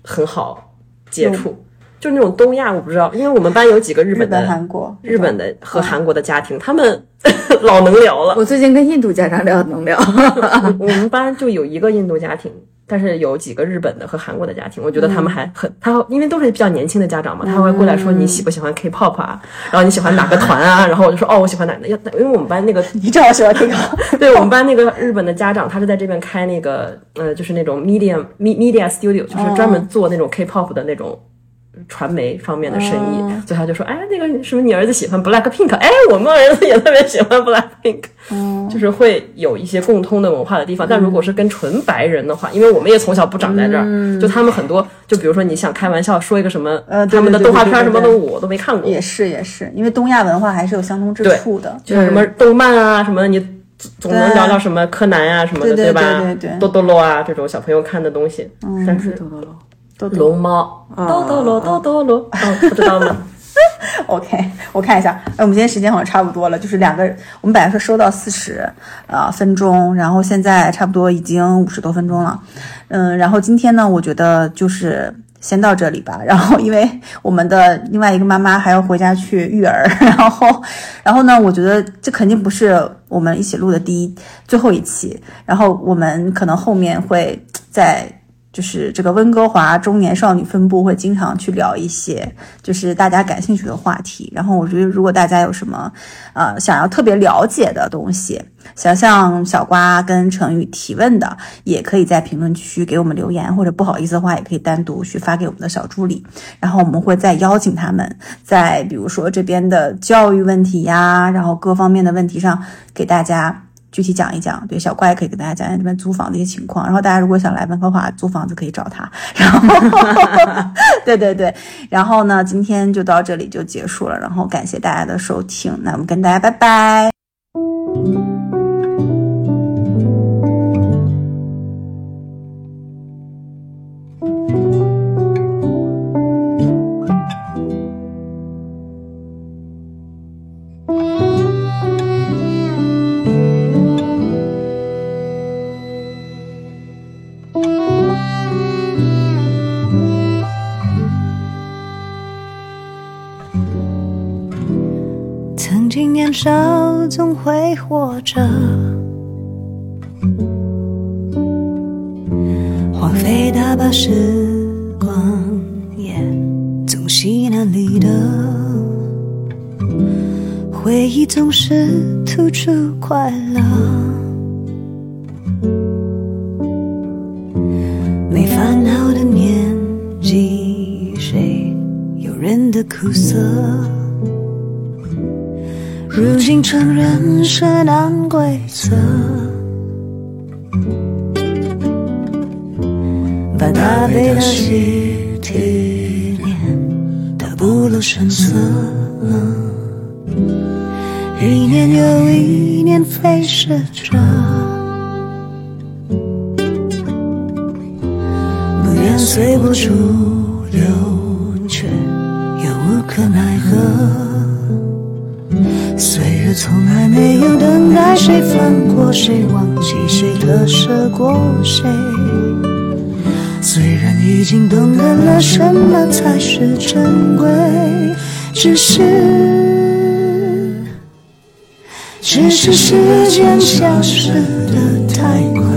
很好接触，就是那种东亚，我不知道，因为我们班有几个日本的、韩国、日本的和韩国的家庭，他们 (laughs) 老能聊了。我最近跟印度家长聊能聊，(laughs) 我们班就有一个印度家庭，但是有几个日本的和韩国的家庭，我觉得他们还很，他因为都是比较年轻的家长嘛，他会过来说你喜不喜欢 K-pop 啊，然后你喜欢哪个团啊，(laughs) 然后我就说哦，我喜欢哪个，要因为我们班那个 (laughs) 你正好喜欢 K-pop，，(laughs) 对我们班那个日本的家长，他是在这边开那个呃，就是那种 media me- media studio，就是专门做那种 K-pop 的那种传媒方面的生意，所以他就说，哎，那个什么，你儿子喜欢 Black Pink，哎，我们儿子也特别喜欢 Black Pink，就是会有一些共通的文化的地方。但如果是跟纯白人的话，因为我们也从小不长在这儿，就他们很多，就比如说你想开玩笑说一个什么，呃他们的动画片什么的，我都没看过，也是也是，因为东亚文化还是有相通之处的。就是什么动漫啊，什么你总总能聊聊什么柯南啊什么的，对对吧？对对对多多罗啊这种小朋友看的东西，但是多多喽。龙猫，多多罗，多多罗，哦，不知道吗？(laughs) OK，我看一下，哎，我们今天时间好像差不多了，就是两个，我们本来说收到四十啊分钟，然后现在差不多已经五十多分钟了，嗯，然后今天呢，我觉得就是先到这里吧，然后因为我们的另外一个妈妈还要回家去育儿，然后，然后呢，我觉得这肯定不是我们一起录的第一最后一期，然后我们可能后面会再。就是这个温哥华中年少女分部会经常去聊一些就是大家感兴趣的话题，然后我觉得如果大家有什么呃想要特别了解的东西，想向小瓜跟陈宇提问的，也可以在评论区给我们留言，或者不好意思的话也可以单独去发给我们的小助理，然后我们会再邀请他们在比如说这边的教育问题呀，然后各方面的问题上给大家。具体讲一讲，对小怪可以给大家讲讲这边租房的一些情况。然后大家如果想来温哥华租房子，可以找他。(laughs) 然后，(laughs) 对对对，然后呢，今天就到这里就结束了。然后感谢大家的收听，那我们跟大家拜拜。活着，荒废大把时光，也总是难离的。回忆总是突出快乐，如今承认是难规则，把大悲的喜体念得不露声色。一年又一年飞逝。着，不愿随波逐流，却又无可奈从来没有等待谁放过谁，忘记谁，割舍过谁。虽然已经懂得了什么才是珍贵，只是，只是时间消失的太快，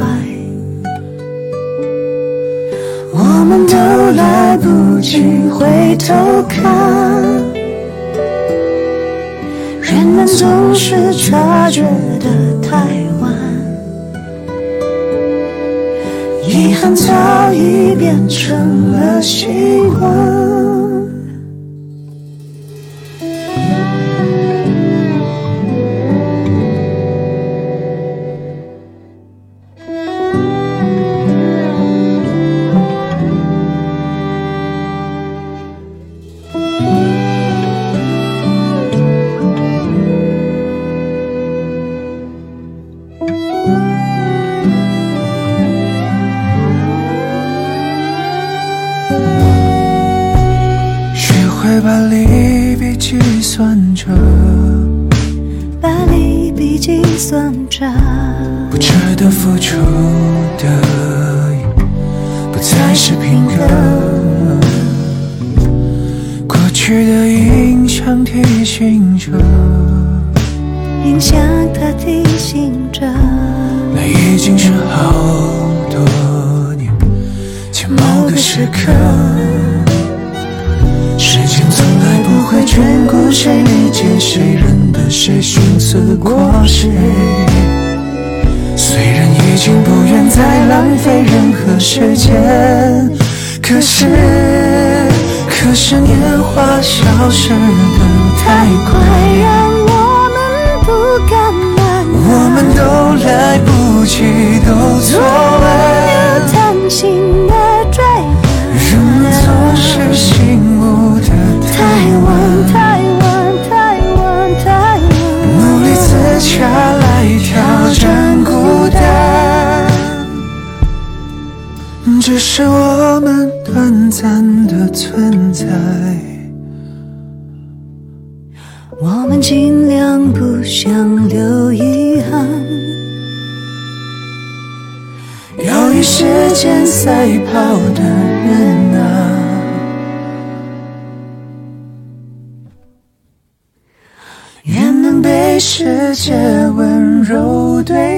我们都来不及回头看。总是察觉得太晚，遗憾早已变成了习惯。着，不值得付出的，不再是平衡。过去的影像提醒着，影像它提醒着，那已经是好多年前某个时刻。从来不会眷顾谁，理解谁，认得谁，寻思过谁。虽然已经不愿再浪费任何时间，可是，可是年华消失的太快，让我们不敢慢慢。我们都来不及，都错了。有贪心的追赶，人们总是醒悟的太晚，太晚，太晚，太晚。努力自洽来挑战孤单，只是我们短暂的存在，我们尽量不想留遗憾。要与时间赛跑的些温柔对